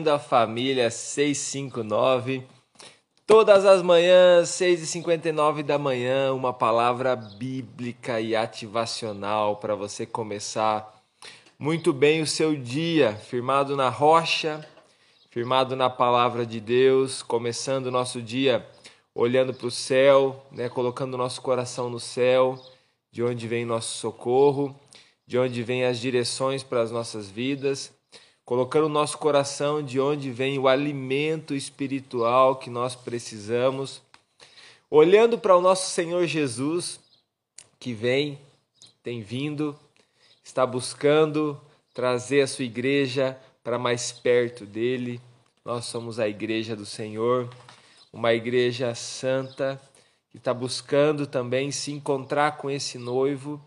bem-vindo à família 659. Todas as manhãs, 6h59 da manhã, uma palavra bíblica e ativacional para você começar muito bem o seu dia, firmado na rocha, firmado na palavra de Deus, começando o nosso dia olhando para o céu, né, colocando nosso coração no céu, de onde vem nosso socorro, de onde vem as direções para as nossas vidas colocando o nosso coração de onde vem o alimento espiritual que nós precisamos, olhando para o nosso Senhor Jesus, que vem, tem vindo, está buscando trazer a sua igreja para mais perto dele. Nós somos a igreja do Senhor, uma igreja santa que está buscando também se encontrar com esse noivo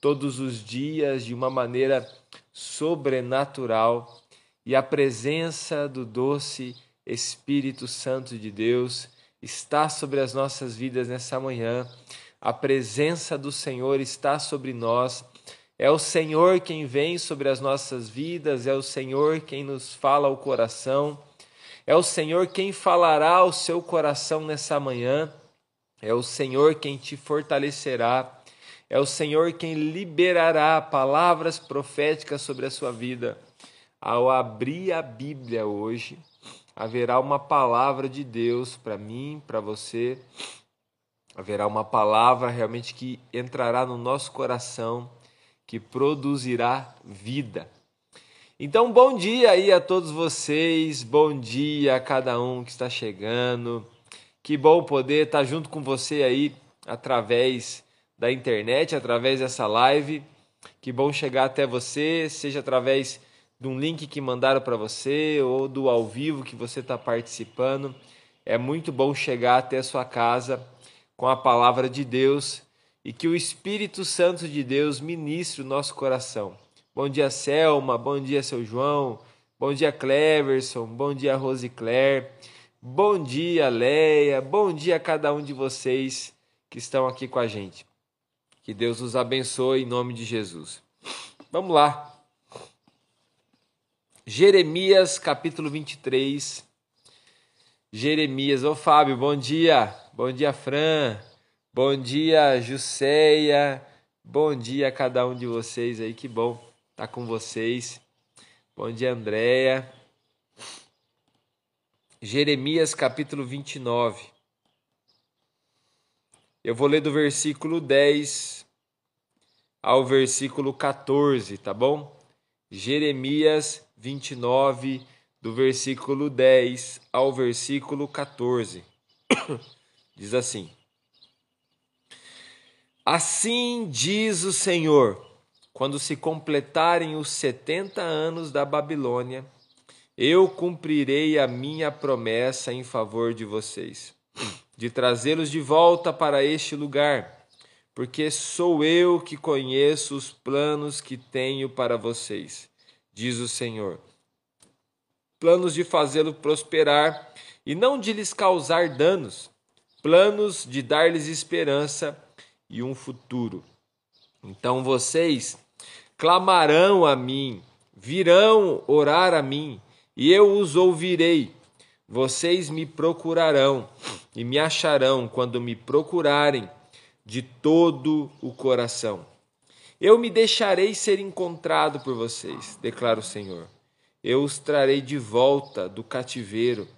todos os dias de uma maneira sobrenatural e a presença do doce Espírito Santo de Deus está sobre as nossas vidas nessa manhã. A presença do Senhor está sobre nós. É o Senhor quem vem sobre as nossas vidas, é o Senhor quem nos fala ao coração. É o Senhor quem falará ao seu coração nessa manhã. É o Senhor quem te fortalecerá. É o Senhor quem liberará palavras proféticas sobre a sua vida. Ao abrir a Bíblia hoje, haverá uma palavra de Deus para mim, para você. Haverá uma palavra realmente que entrará no nosso coração, que produzirá vida. Então, bom dia aí a todos vocês, bom dia a cada um que está chegando. Que bom poder estar junto com você aí através da internet, através dessa live. Que bom chegar até você, seja através de um link que mandaram para você ou do ao vivo que você está participando. É muito bom chegar até a sua casa com a palavra de Deus e que o Espírito Santo de Deus ministre o nosso coração. Bom dia, Selma. Bom dia, seu João. Bom dia, Cleverson. Bom dia, Rose Claire. Bom dia, Leia. Bom dia a cada um de vocês que estão aqui com a gente. Que Deus os abençoe em nome de Jesus. Vamos lá. Jeremias capítulo 23. Jeremias, ô Fábio, bom dia. Bom dia, Fran. Bom dia, Juseia. Bom dia a cada um de vocês aí, que bom estar tá com vocês. Bom dia, Andréia. Jeremias capítulo 29. Eu vou ler do versículo 10 ao versículo 14, tá bom? Jeremias 29, do versículo 10 ao versículo 14. Diz assim: Assim diz o Senhor: quando se completarem os setenta anos da Babilônia, eu cumprirei a minha promessa em favor de vocês, de trazê-los de volta para este lugar, porque sou eu que conheço os planos que tenho para vocês, diz o Senhor. Planos de fazê-lo prosperar e não de lhes causar danos, planos de dar-lhes esperança e um futuro. Então vocês clamarão a mim, virão orar a mim, e eu os ouvirei. Vocês me procurarão e me acharão quando me procurarem de todo o coração. Eu me deixarei ser encontrado por vocês, declara o Senhor. Eu os trarei de volta do cativeiro.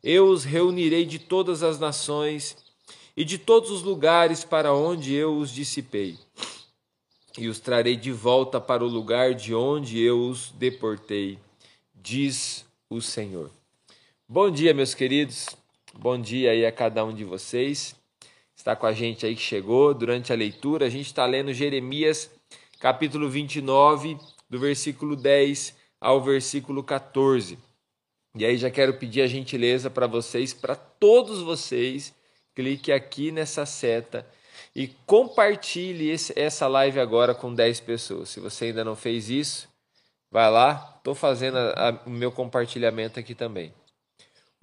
Eu os reunirei de todas as nações e de todos os lugares para onde eu os dissipei. E os trarei de volta para o lugar de onde eu os deportei, diz o Senhor. Bom dia, meus queridos. Bom dia aí a cada um de vocês. Está com a gente aí que chegou durante a leitura. A gente está lendo Jeremias capítulo 29, do versículo 10 ao versículo 14. E aí já quero pedir a gentileza para vocês, para todos vocês, clique aqui nessa seta e compartilhe esse, essa live agora com 10 pessoas. Se você ainda não fez isso, vai lá, estou fazendo a, a, o meu compartilhamento aqui também.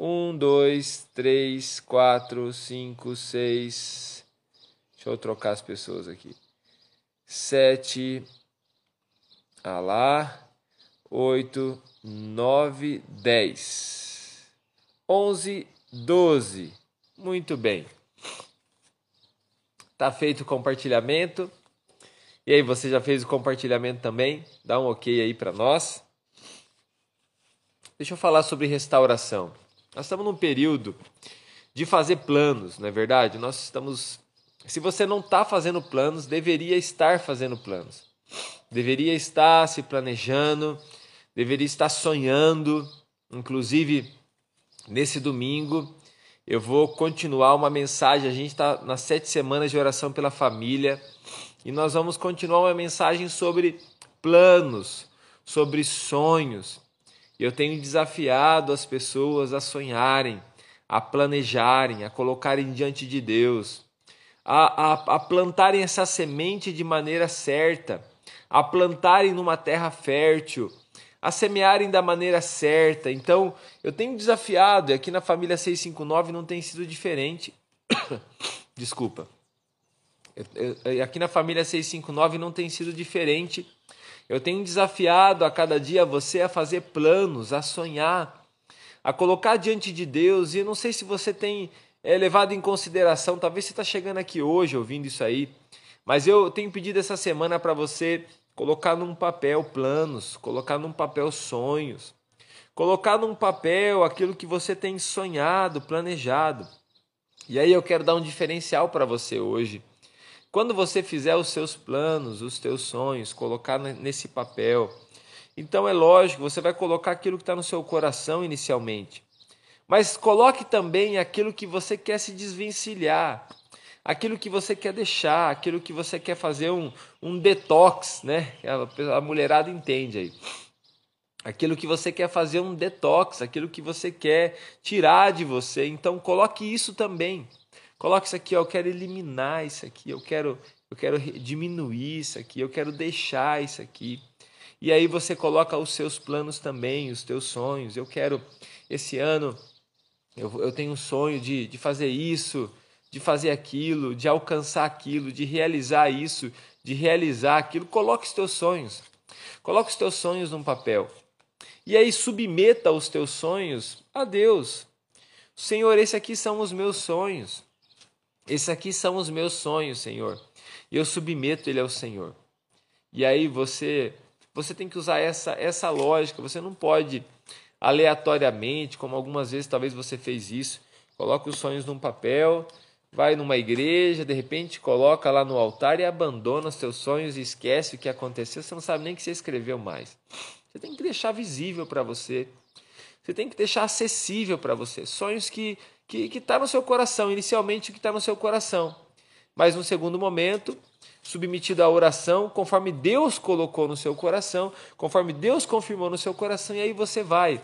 Um, dois, três, quatro, cinco, seis. Deixa eu trocar as pessoas aqui sete, ah lá, 8, 9, 10. 11, 12. Muito bem. Tá feito o compartilhamento. E aí, você já fez o compartilhamento também? Dá um ok aí para nós. Deixa eu falar sobre restauração. Nós estamos num período de fazer planos, não é verdade? Nós estamos. Se você não está fazendo planos, deveria estar fazendo planos. Deveria estar se planejando, deveria estar sonhando. Inclusive, nesse domingo, eu vou continuar uma mensagem. A gente está nas sete semanas de oração pela família e nós vamos continuar uma mensagem sobre planos, sobre sonhos. Eu tenho desafiado as pessoas a sonharem, a planejarem, a colocarem diante de Deus, a, a, a plantarem essa semente de maneira certa, a plantarem numa terra fértil, a semearem da maneira certa. Então, eu tenho desafiado, e aqui na família 659 não tem sido diferente. Desculpa. Eu, eu, aqui na família 659 não tem sido diferente. Eu tenho desafiado a cada dia você a fazer planos, a sonhar, a colocar diante de Deus. E eu não sei se você tem é, levado em consideração, talvez você está chegando aqui hoje ouvindo isso aí, mas eu tenho pedido essa semana para você colocar num papel planos, colocar num papel sonhos, colocar num papel aquilo que você tem sonhado, planejado. E aí eu quero dar um diferencial para você hoje. Quando você fizer os seus planos, os teus sonhos, colocar nesse papel, então é lógico, você vai colocar aquilo que está no seu coração inicialmente. Mas coloque também aquilo que você quer se desvencilhar, aquilo que você quer deixar, aquilo que você quer fazer um, um detox, né? A, a mulherada entende aí. Aquilo que você quer fazer um detox, aquilo que você quer tirar de você. Então coloque isso também. Coloque isso aqui, ó, eu quero eliminar isso aqui, eu quero, eu quero diminuir isso aqui, eu quero deixar isso aqui. E aí você coloca os seus planos também, os teus sonhos. Eu quero, esse ano, eu, eu tenho um sonho de, de fazer isso, de fazer aquilo, de alcançar aquilo, de realizar isso, de realizar aquilo. Coloque os teus sonhos. Coloque os teus sonhos num papel. E aí submeta os teus sonhos a Deus. Senhor, esses aqui são os meus sonhos. Esses aqui são os meus sonhos, Senhor. E eu submeto ele ao Senhor. E aí você você tem que usar essa essa lógica. Você não pode aleatoriamente, como algumas vezes talvez você fez isso, coloca os sonhos num papel, vai numa igreja, de repente coloca lá no altar e abandona os seus sonhos e esquece o que aconteceu, você não sabe nem que você escreveu mais. Você tem que deixar visível para você. Você tem que deixar acessível para você. Sonhos que que está no seu coração, inicialmente o que está no seu coração. Mas no segundo momento, submetido à oração, conforme Deus colocou no seu coração, conforme Deus confirmou no seu coração, e aí você vai.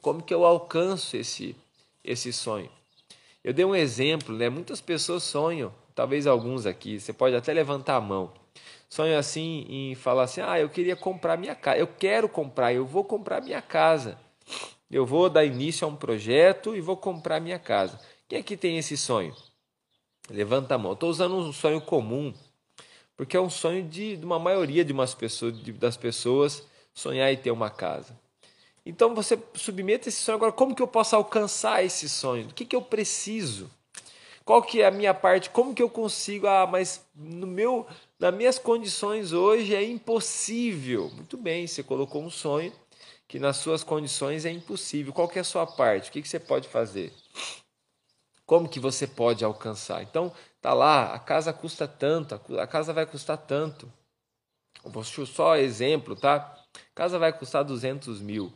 Como que eu alcanço esse, esse sonho? Eu dei um exemplo, né? Muitas pessoas sonham, talvez alguns aqui, você pode até levantar a mão. Sonham assim em falar assim: ah, eu queria comprar minha casa, eu quero comprar, eu vou comprar minha casa eu vou dar início a um projeto e vou comprar minha casa. Quem aqui tem esse sonho? Levanta a mão. Estou usando um sonho comum, porque é um sonho de, de uma maioria de umas pessoas, de, das pessoas sonhar e ter uma casa. Então você submete esse sonho agora. Como que eu posso alcançar esse sonho? O que, que eu preciso? Qual que é a minha parte? Como que eu consigo? Ah, mas no meu, nas minhas condições hoje é impossível. Muito bem, você colocou um sonho que nas suas condições é impossível. Qual é a sua parte? O que, que você pode fazer? Como que você pode alcançar? Então, tá lá, a casa custa tanto, a casa vai custar tanto. Vou só exemplo, tá? A casa vai custar 200 mil.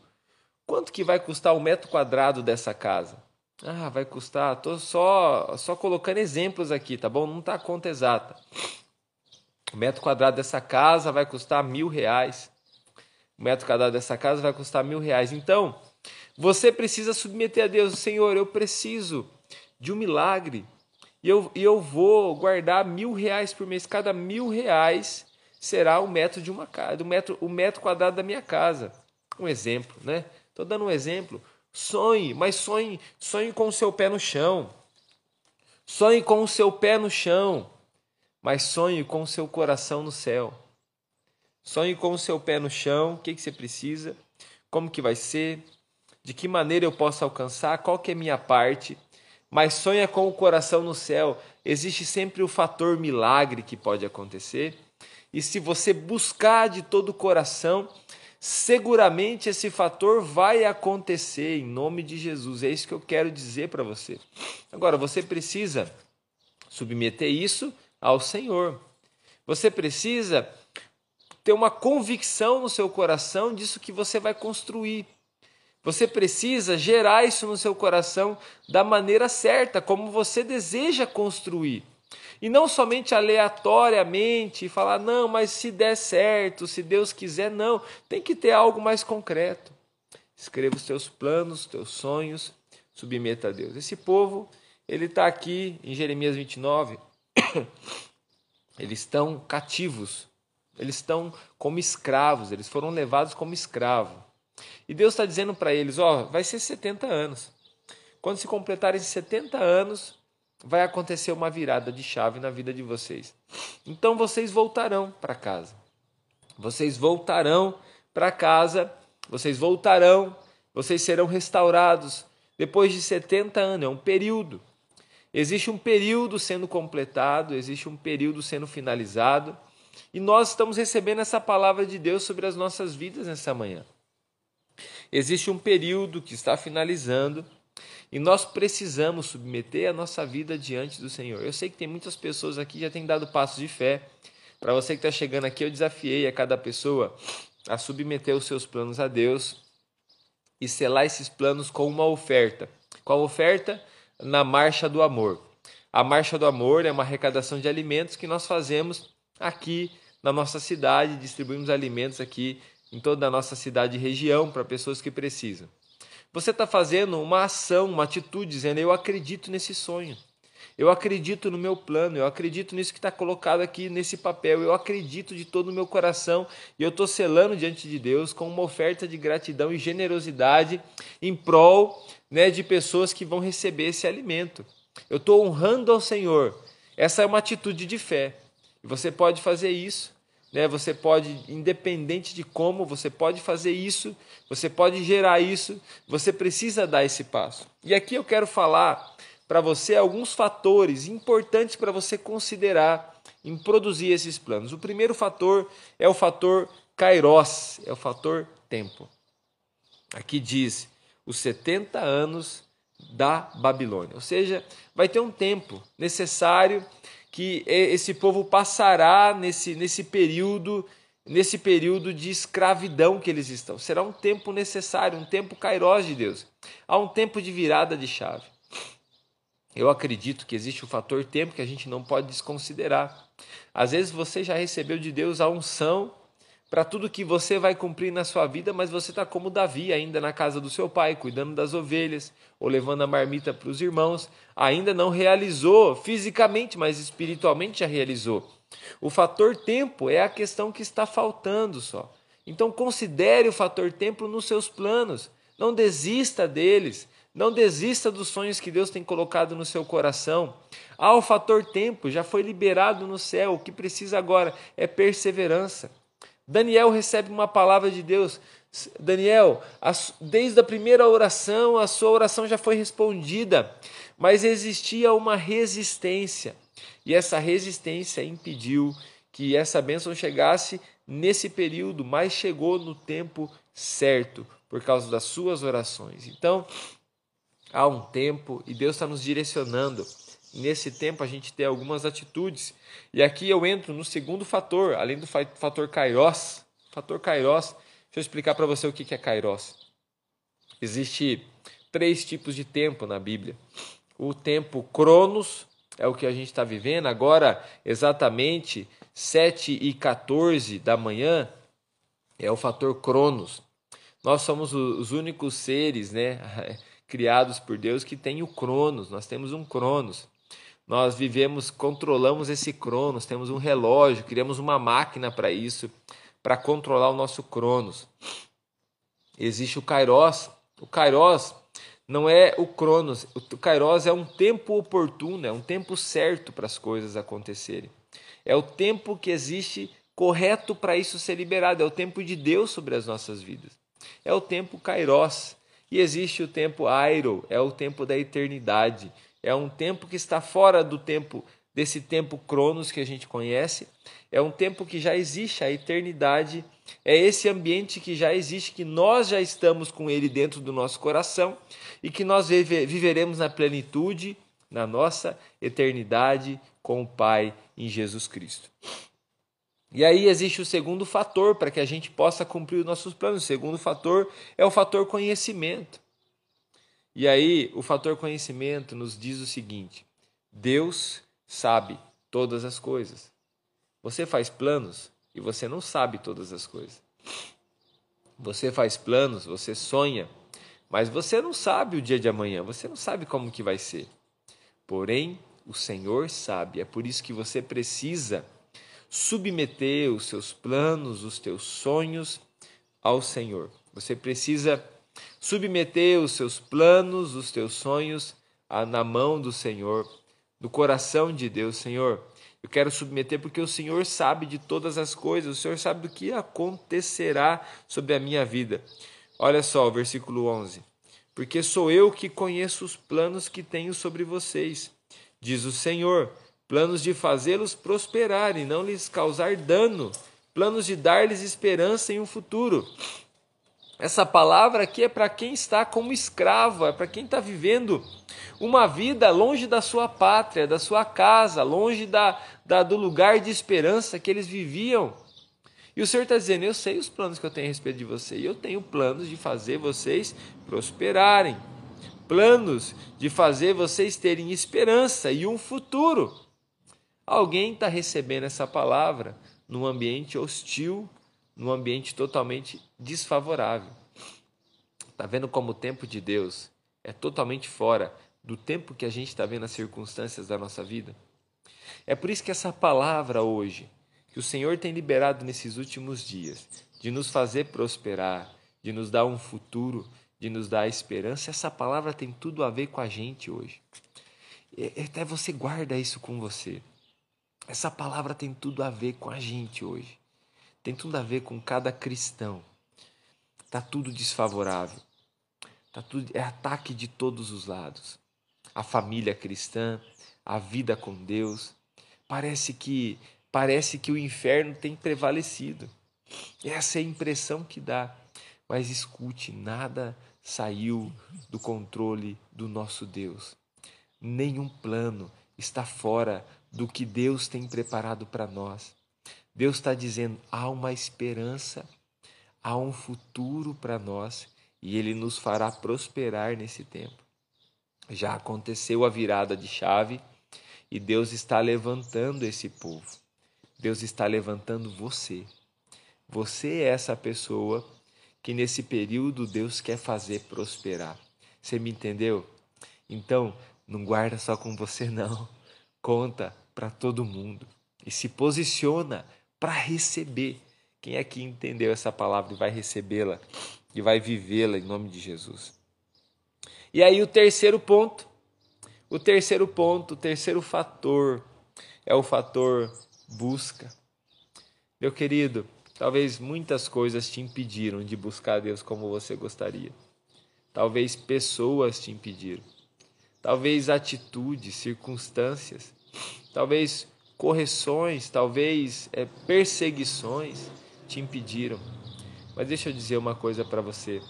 Quanto que vai custar o metro quadrado dessa casa? Ah, vai custar. Tô só só colocando exemplos aqui, tá bom? Não tá a conta exata. O metro quadrado dessa casa vai custar mil reais o metro quadrado dessa casa vai custar mil reais. Então, você precisa submeter a Deus, Senhor, eu preciso de um milagre. E eu, e eu vou guardar mil reais por mês. Cada mil reais será o metro de uma casa, o metro, o metro quadrado da minha casa. Um exemplo, né? Estou dando um exemplo. Sonhe, mas sonhe, sonhe com o seu pé no chão. Sonhe com o seu pé no chão, mas sonhe com o seu coração no céu. Sonhe com o seu pé no chão, o que, que você precisa, como que vai ser, de que maneira eu posso alcançar, qual que é minha parte. Mas sonha com o coração no céu. Existe sempre o fator milagre que pode acontecer. E se você buscar de todo o coração, seguramente esse fator vai acontecer em nome de Jesus. É isso que eu quero dizer para você. Agora, você precisa submeter isso ao Senhor. Você precisa ter uma convicção no seu coração disso que você vai construir. Você precisa gerar isso no seu coração da maneira certa, como você deseja construir. E não somente aleatoriamente falar, não, mas se der certo, se Deus quiser, não. Tem que ter algo mais concreto. Escreva os teus planos, os teus sonhos, submeta a Deus. Esse povo, ele está aqui em Jeremias 29, eles estão cativos, eles estão como escravos, eles foram levados como escravo. E Deus está dizendo para eles: ó, vai ser 70 anos. Quando se completarem 70 anos, vai acontecer uma virada de chave na vida de vocês. Então vocês voltarão para casa. Vocês voltarão para casa, vocês voltarão, vocês serão restaurados depois de 70 anos, é um período. Existe um período sendo completado, existe um período sendo finalizado, e nós estamos recebendo essa palavra de Deus sobre as nossas vidas nessa manhã. Existe um período que está finalizando e nós precisamos submeter a nossa vida diante do Senhor. Eu sei que tem muitas pessoas aqui que já têm dado passos de fé. Para você que está chegando aqui, eu desafiei a cada pessoa a submeter os seus planos a Deus e selar esses planos com uma oferta. Qual oferta? Na Marcha do Amor. A Marcha do Amor é uma arrecadação de alimentos que nós fazemos aqui na nossa cidade, distribuímos alimentos aqui em toda a nossa cidade e região para pessoas que precisam. Você está fazendo uma ação, uma atitude, dizendo: Eu acredito nesse sonho. Eu acredito no meu plano, eu acredito nisso que está colocado aqui nesse papel, eu acredito de todo o meu coração e eu estou selando diante de Deus com uma oferta de gratidão e generosidade em prol né, de pessoas que vão receber esse alimento. Eu estou honrando ao Senhor. Essa é uma atitude de fé. Você pode fazer isso né? Você pode, independente de como, você pode fazer isso, você pode gerar isso, você precisa dar esse passo. E aqui eu quero falar para você alguns fatores importantes para você considerar em produzir esses planos. O primeiro fator é o fator kairos, é o fator tempo. Aqui diz os 70 anos da Babilônia. Ou seja, vai ter um tempo necessário que esse povo passará nesse, nesse período nesse período de escravidão que eles estão. Será um tempo necessário, um tempo kairós de Deus. Há um tempo de virada de chave. Eu acredito que existe o fator tempo que a gente não pode desconsiderar. Às vezes você já recebeu de Deus a unção para tudo que você vai cumprir na sua vida, mas você está como Davi, ainda na casa do seu pai, cuidando das ovelhas ou levando a marmita para os irmãos. Ainda não realizou fisicamente, mas espiritualmente já realizou. O fator tempo é a questão que está faltando só. Então considere o fator tempo nos seus planos. Não desista deles. Não desista dos sonhos que Deus tem colocado no seu coração. Ah, o fator tempo já foi liberado no céu. O que precisa agora é perseverança. Daniel recebe uma palavra de Deus. Daniel, desde a primeira oração, a sua oração já foi respondida, mas existia uma resistência, e essa resistência impediu que essa bênção chegasse nesse período, mas chegou no tempo certo, por causa das suas orações. Então, há um tempo e Deus está nos direcionando nesse tempo a gente ter algumas atitudes. E aqui eu entro no segundo fator, além do fator kairos. Fator kairos, deixa eu explicar para você o que é kairos. Existe três tipos de tempo na Bíblia. O tempo cronos é o que a gente está vivendo agora, exatamente 7 e 14 da manhã, é o fator cronos. Nós somos os únicos seres, né, criados por Deus que tem o cronos. Nós temos um cronos. Nós vivemos, controlamos esse cronos, temos um relógio, criamos uma máquina para isso, para controlar o nosso cronos. Existe o kairos. O kairos não é o cronos, o kairos é um tempo oportuno, é um tempo certo para as coisas acontecerem. É o tempo que existe correto para isso ser liberado, é o tempo de Deus sobre as nossas vidas. É o tempo kairos. E existe o tempo airo, é o tempo da eternidade. É um tempo que está fora do tempo desse tempo cronos que a gente conhece. É um tempo que já existe, a eternidade. É esse ambiente que já existe, que nós já estamos com ele dentro do nosso coração e que nós viveremos na plenitude, na nossa eternidade com o Pai em Jesus Cristo. E aí existe o segundo fator para que a gente possa cumprir os nossos planos. O segundo fator é o fator conhecimento. E aí o fator conhecimento nos diz o seguinte: Deus sabe todas as coisas. Você faz planos e você não sabe todas as coisas. Você faz planos, você sonha, mas você não sabe o dia de amanhã, você não sabe como que vai ser. Porém, o Senhor sabe. É por isso que você precisa submeter os seus planos, os teus sonhos ao Senhor. Você precisa submeter os seus planos, os teus sonhos na mão do Senhor, no coração de Deus, Senhor. Eu quero submeter porque o Senhor sabe de todas as coisas, o Senhor sabe do que acontecerá sobre a minha vida. Olha só o versículo 11. Porque sou eu que conheço os planos que tenho sobre vocês, diz o Senhor planos de fazê-los prosperar e não lhes causar dano, planos de dar-lhes esperança em um futuro. Essa palavra aqui é para quem está como escravo, é para quem está vivendo uma vida longe da sua pátria, da sua casa, longe da, da, do lugar de esperança que eles viviam. E o Senhor está dizendo: Eu sei os planos que eu tenho a respeito de você, e eu tenho planos de fazer vocês prosperarem, planos de fazer vocês terem esperança e um futuro. Alguém está recebendo essa palavra num ambiente hostil, num ambiente totalmente desfavorável. Está vendo como o tempo de Deus é totalmente fora do tempo que a gente está vendo as circunstâncias da nossa vida? É por isso que essa palavra hoje, que o Senhor tem liberado nesses últimos dias, de nos fazer prosperar, de nos dar um futuro, de nos dar esperança, essa palavra tem tudo a ver com a gente hoje. Até você guarda isso com você. Essa palavra tem tudo a ver com a gente hoje. Tem tudo a ver com cada cristão. Tá tudo desfavorável. Tá tudo é ataque de todos os lados. A família cristã, a vida com Deus, parece que parece que o inferno tem prevalecido. Essa é a impressão que dá. Mas escute, nada saiu do controle do nosso Deus. Nenhum plano está fora do que Deus tem preparado para nós. Deus está dizendo: há uma esperança, há um futuro para nós e Ele nos fará prosperar nesse tempo. Já aconteceu a virada de chave e Deus está levantando esse povo. Deus está levantando você. Você é essa pessoa que nesse período Deus quer fazer prosperar. Você me entendeu? Então, não guarda só com você, não conta para todo mundo e se posiciona para receber. Quem aqui entendeu essa palavra e vai recebê-la e vai vivê-la em nome de Jesus? E aí o terceiro ponto, o terceiro ponto, o terceiro fator é o fator busca. Meu querido, talvez muitas coisas te impediram de buscar Deus como você gostaria. Talvez pessoas te impediram. Talvez atitudes, circunstâncias talvez correções, talvez é, perseguições te impediram. Mas deixa eu dizer uma coisa para você: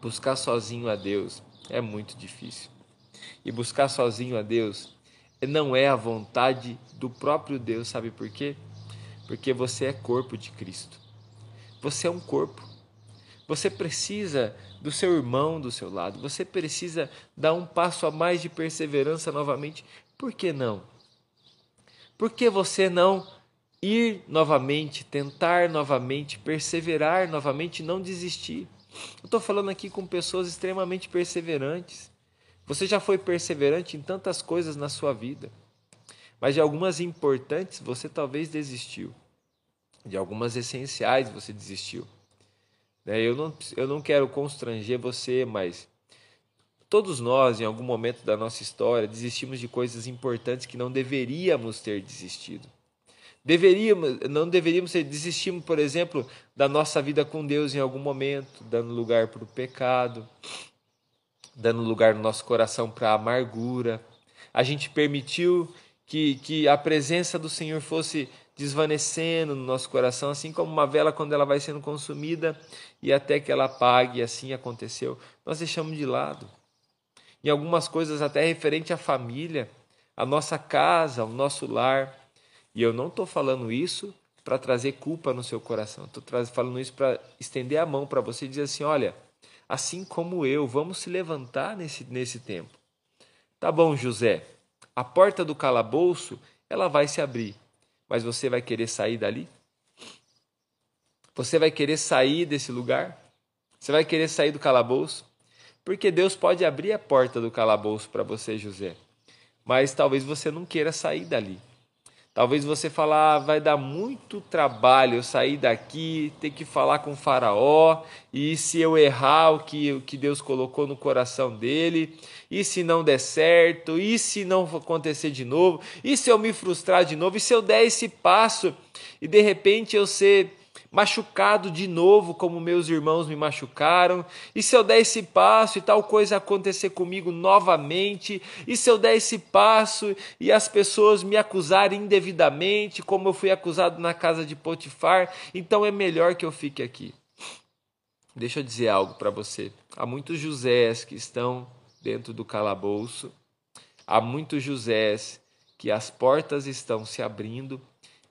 buscar sozinho a Deus é muito difícil. E buscar sozinho a Deus não é a vontade do próprio Deus, sabe por quê? Porque você é corpo de Cristo. Você é um corpo. Você precisa do seu irmão do seu lado. Você precisa dar um passo a mais de perseverança novamente. Por que não? Por que você não ir novamente, tentar novamente, perseverar novamente, não desistir? Eu estou falando aqui com pessoas extremamente perseverantes. Você já foi perseverante em tantas coisas na sua vida, mas de algumas importantes você talvez desistiu, de algumas essenciais você desistiu. Né, eu não, eu não quero constranger você, mas Todos nós, em algum momento da nossa história, desistimos de coisas importantes que não deveríamos ter desistido. Deveríamos, não deveríamos desistir, por exemplo, da nossa vida com Deus em algum momento, dando lugar para o pecado, dando lugar no nosso coração para a amargura. A gente permitiu que, que a presença do Senhor fosse desvanecendo no nosso coração, assim como uma vela quando ela vai sendo consumida e até que ela apague, assim aconteceu. Nós deixamos de lado. Em algumas coisas até referente à família, à nossa casa, ao nosso lar. E eu não estou falando isso para trazer culpa no seu coração. Estou falando isso para estender a mão para você e dizer assim: olha, assim como eu, vamos se levantar nesse, nesse tempo. Tá bom, José, a porta do calabouço ela vai se abrir mas você vai querer sair dali? Você vai querer sair desse lugar? Você vai querer sair do calabouço? Porque Deus pode abrir a porta do calabouço para você, José, mas talvez você não queira sair dali. Talvez você falar, ah, vai dar muito trabalho eu sair daqui, ter que falar com o faraó, e se eu errar o que, o que Deus colocou no coração dele, e se não der certo, e se não acontecer de novo, e se eu me frustrar de novo, e se eu der esse passo? E de repente eu ser machucado de novo, como meus irmãos me machucaram, e se eu der esse passo e tal coisa acontecer comigo novamente, e se eu der esse passo e as pessoas me acusarem indevidamente, como eu fui acusado na casa de Potifar, então é melhor que eu fique aqui. Deixa eu dizer algo para você. Há muitos Josés que estão dentro do calabouço, há muitos Josés que as portas estão se abrindo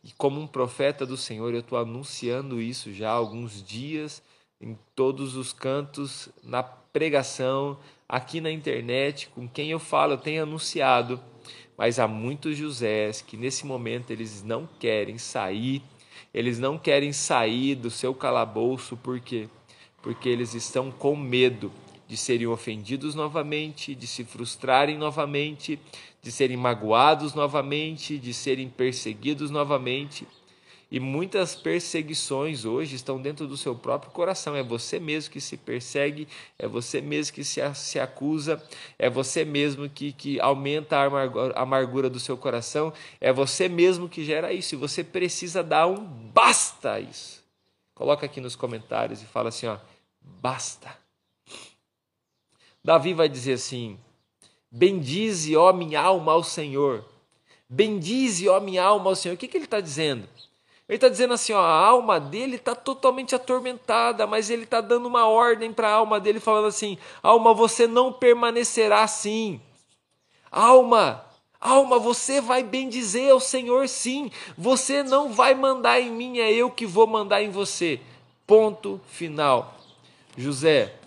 e como um profeta do Senhor, eu estou anunciando isso já há alguns dias, em todos os cantos, na pregação, aqui na internet, com quem eu falo, eu tenho anunciado. Mas há muitos Josés que nesse momento eles não querem sair, eles não querem sair do seu calabouço, por quê? Porque eles estão com medo de serem ofendidos novamente, de se frustrarem novamente, de serem magoados novamente, de serem perseguidos novamente. E muitas perseguições hoje estão dentro do seu próprio coração. É você mesmo que se persegue, é você mesmo que se, se acusa, é você mesmo que, que aumenta a amargura, a amargura do seu coração, é você mesmo que gera isso. E você precisa dar um basta a isso. Coloca aqui nos comentários e fala assim: ó, basta. Davi vai dizer assim: Bendize, ó minha alma, ao Senhor. Bendize, ó minha alma, ao Senhor. O que, que ele está dizendo? Ele está dizendo assim: ó, a alma dele está totalmente atormentada, mas ele está dando uma ordem para a alma dele, falando assim: alma, você não permanecerá assim. Alma, alma, você vai bendizer ao Senhor, sim. Você não vai mandar em mim, é eu que vou mandar em você. Ponto final. José,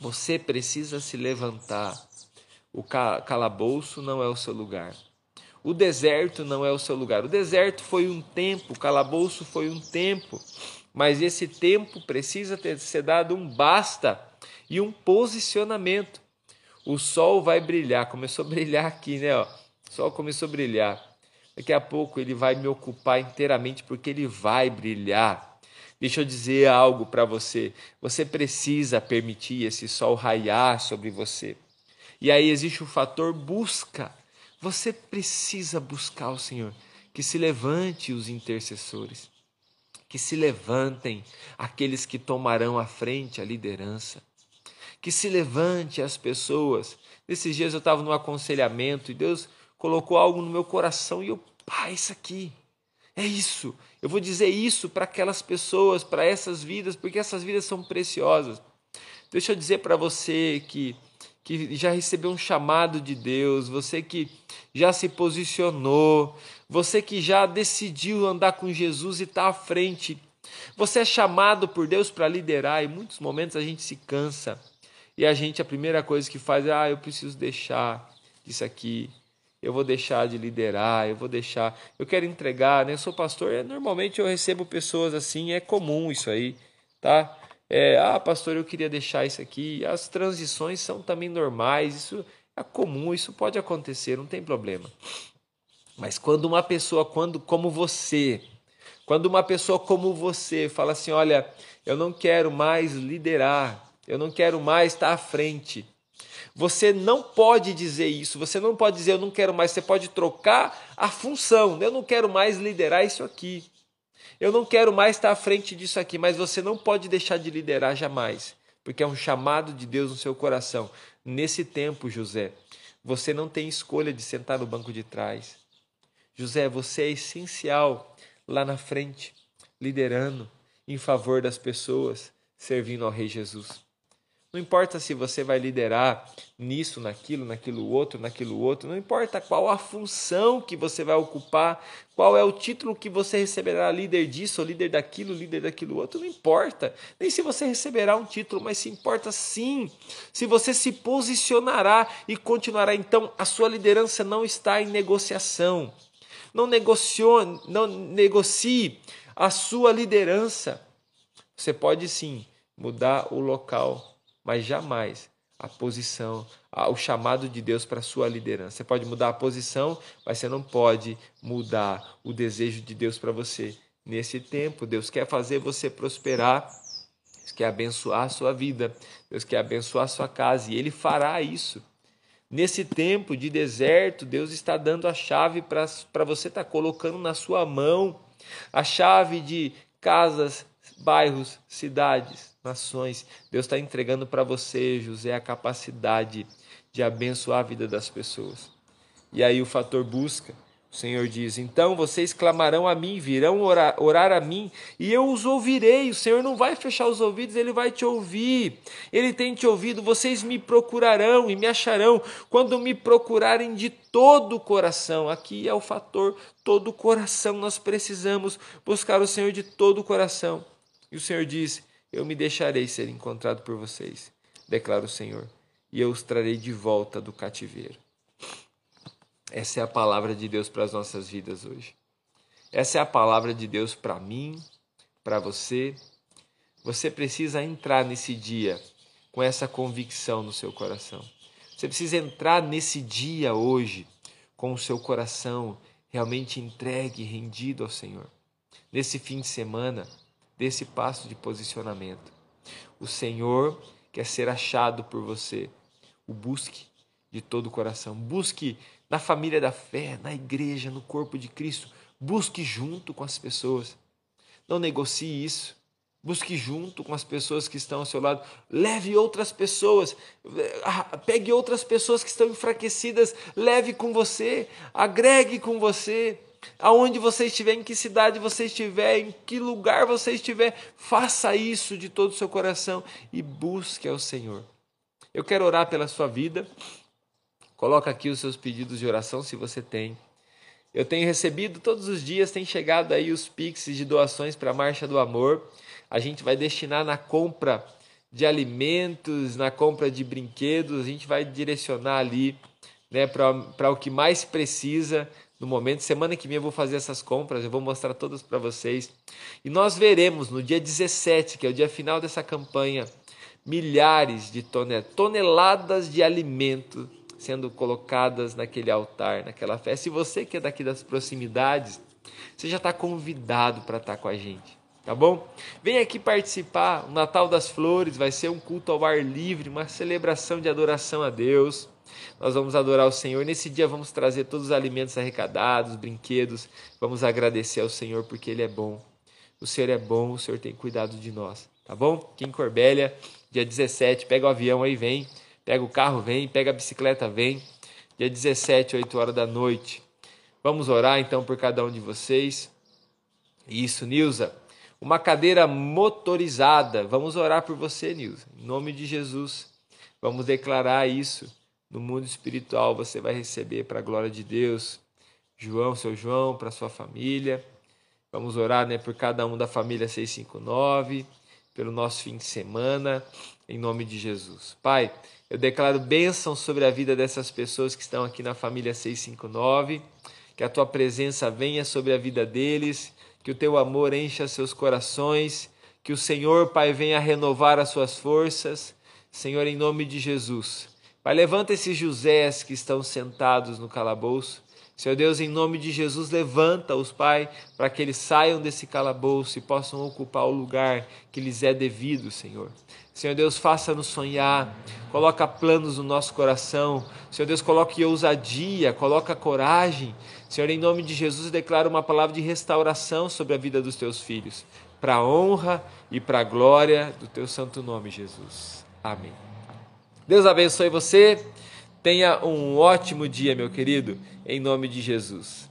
você precisa se levantar. O calabouço não é o seu lugar. O deserto não é o seu lugar. O deserto foi um tempo, o calabouço foi um tempo, mas esse tempo precisa ter ser dado um basta e um posicionamento. O sol vai brilhar, começou a brilhar aqui, né? O sol começou a brilhar. Daqui a pouco ele vai me ocupar inteiramente porque ele vai brilhar. Deixa eu dizer algo para você. Você precisa permitir esse sol raiar sobre você. E aí existe o fator busca. Você precisa buscar o Senhor. Que se levante os intercessores. Que se levantem aqueles que tomarão à frente a liderança. Que se levante as pessoas. Nesses dias eu estava no aconselhamento e Deus colocou algo no meu coração e eu, pá, isso aqui. É isso. Eu vou dizer isso para aquelas pessoas, para essas vidas, porque essas vidas são preciosas. Deixa eu dizer para você que, que já recebeu um chamado de Deus, você que já se posicionou, você que já decidiu andar com Jesus e está à frente. Você é chamado por Deus para liderar e muitos momentos a gente se cansa. E a gente, a primeira coisa que faz é: ah, eu preciso deixar isso aqui, eu vou deixar de liderar, eu vou deixar, eu quero entregar, né? Eu sou pastor, é, normalmente eu recebo pessoas assim, é comum isso aí, tá? É, ah, pastor, eu queria deixar isso aqui. As transições são também normais, isso é comum, isso pode acontecer, não tem problema. Mas quando uma pessoa, quando como você, quando uma pessoa como você fala assim, olha, eu não quero mais liderar, eu não quero mais estar à frente, Você não pode dizer isso, você não pode dizer eu não quero mais, você pode trocar a função. Eu não quero mais liderar isso aqui. Eu não quero mais estar à frente disso aqui, mas você não pode deixar de liderar jamais, porque é um chamado de Deus no seu coração. Nesse tempo, José, você não tem escolha de sentar no banco de trás. José, você é essencial lá na frente, liderando em favor das pessoas, servindo ao Rei Jesus. Não importa se você vai liderar nisso, naquilo, naquilo outro, naquilo outro, não importa qual a função que você vai ocupar, qual é o título que você receberá, líder disso, líder daquilo, líder daquilo outro, não importa. Nem se você receberá um título, mas se importa sim se você se posicionará e continuará. Então, a sua liderança não está em negociação. Não negociou, não negocie a sua liderança. Você pode sim mudar o local mas jamais a posição, o chamado de Deus para a sua liderança. Você pode mudar a posição, mas você não pode mudar o desejo de Deus para você. Nesse tempo, Deus quer fazer você prosperar, Deus quer abençoar a sua vida, Deus quer abençoar a sua casa, e Ele fará isso. Nesse tempo de deserto, Deus está dando a chave para você estar tá colocando na sua mão a chave de casas, bairros, cidades, nações. Deus está entregando para você, José, a capacidade de abençoar a vida das pessoas. E aí o fator busca. O Senhor diz: Então vocês clamarão a mim, virão orar, orar, a mim, e eu os ouvirei. O Senhor não vai fechar os ouvidos, ele vai te ouvir. Ele tem te ouvido. Vocês me procurarão e me acharão quando me procurarem de todo o coração. Aqui é o fator todo o coração. Nós precisamos buscar o Senhor de todo o coração. E o Senhor diz: Eu me deixarei ser encontrado por vocês, declara o Senhor, e eu os trarei de volta do cativeiro. Essa é a palavra de Deus para as nossas vidas hoje. Essa é a palavra de Deus para mim, para você. Você precisa entrar nesse dia com essa convicção no seu coração. Você precisa entrar nesse dia hoje com o seu coração realmente entregue, rendido ao Senhor. Nesse fim de semana, desse passo de posicionamento. O Senhor quer ser achado por você. O busque de todo o coração. Busque na família da fé, na igreja, no corpo de Cristo. Busque junto com as pessoas. Não negocie isso. Busque junto com as pessoas que estão ao seu lado. Leve outras pessoas. Ah, pegue outras pessoas que estão enfraquecidas. Leve com você. Agregue com você aonde você estiver, em que cidade você estiver, em que lugar você estiver, faça isso de todo o seu coração e busque ao Senhor. Eu quero orar pela sua vida. Coloca aqui os seus pedidos de oração se você tem. Eu tenho recebido todos os dias, tem chegado aí os pixies de doações para a Marcha do Amor. A gente vai destinar na compra de alimentos, na compra de brinquedos, a gente vai direcionar ali né, para o que mais precisa no momento. Semana que vem eu vou fazer essas compras, eu vou mostrar todas para vocês. E nós veremos no dia 17, que é o dia final dessa campanha, milhares de toneladas de alimento sendo colocadas naquele altar, naquela festa. Se você que é daqui das proximidades, você já está convidado para estar tá com a gente, tá bom? Vem aqui participar. O Natal das Flores vai ser um culto ao ar livre, uma celebração de adoração a Deus. Nós vamos adorar o Senhor. Nesse dia vamos trazer todos os alimentos arrecadados, brinquedos. Vamos agradecer ao Senhor porque Ele é bom. O Senhor é bom, o Senhor tem cuidado de nós. Tá bom? Aqui em Corbélia, dia 17, pega o avião aí, vem. Pega o carro, vem. Pega a bicicleta, vem. Dia 17, 8 horas da noite. Vamos orar então por cada um de vocês. Isso, Nilza. Uma cadeira motorizada. Vamos orar por você, Nilza. Em nome de Jesus. Vamos declarar isso no mundo espiritual você vai receber para a glória de Deus. João, seu João, para sua família. Vamos orar né, por cada um da família 659, pelo nosso fim de semana, em nome de Jesus. Pai, eu declaro bênção sobre a vida dessas pessoas que estão aqui na família 659, que a tua presença venha sobre a vida deles, que o teu amor encha seus corações, que o Senhor, Pai, venha renovar as suas forças. Senhor, em nome de Jesus Pai, levanta esses Josés que estão sentados no calabouço. Senhor Deus, em nome de Jesus, levanta-os, Pai, para que eles saiam desse calabouço e possam ocupar o lugar que lhes é devido, Senhor. Senhor Deus, faça-nos sonhar, coloca planos no nosso coração. Senhor Deus, coloque ousadia, coloca coragem. Senhor, em nome de Jesus, declaro uma palavra de restauração sobre a vida dos teus filhos, para a honra e para a glória do teu santo nome, Jesus. Amém. Deus abençoe você. Tenha um ótimo dia, meu querido, em nome de Jesus.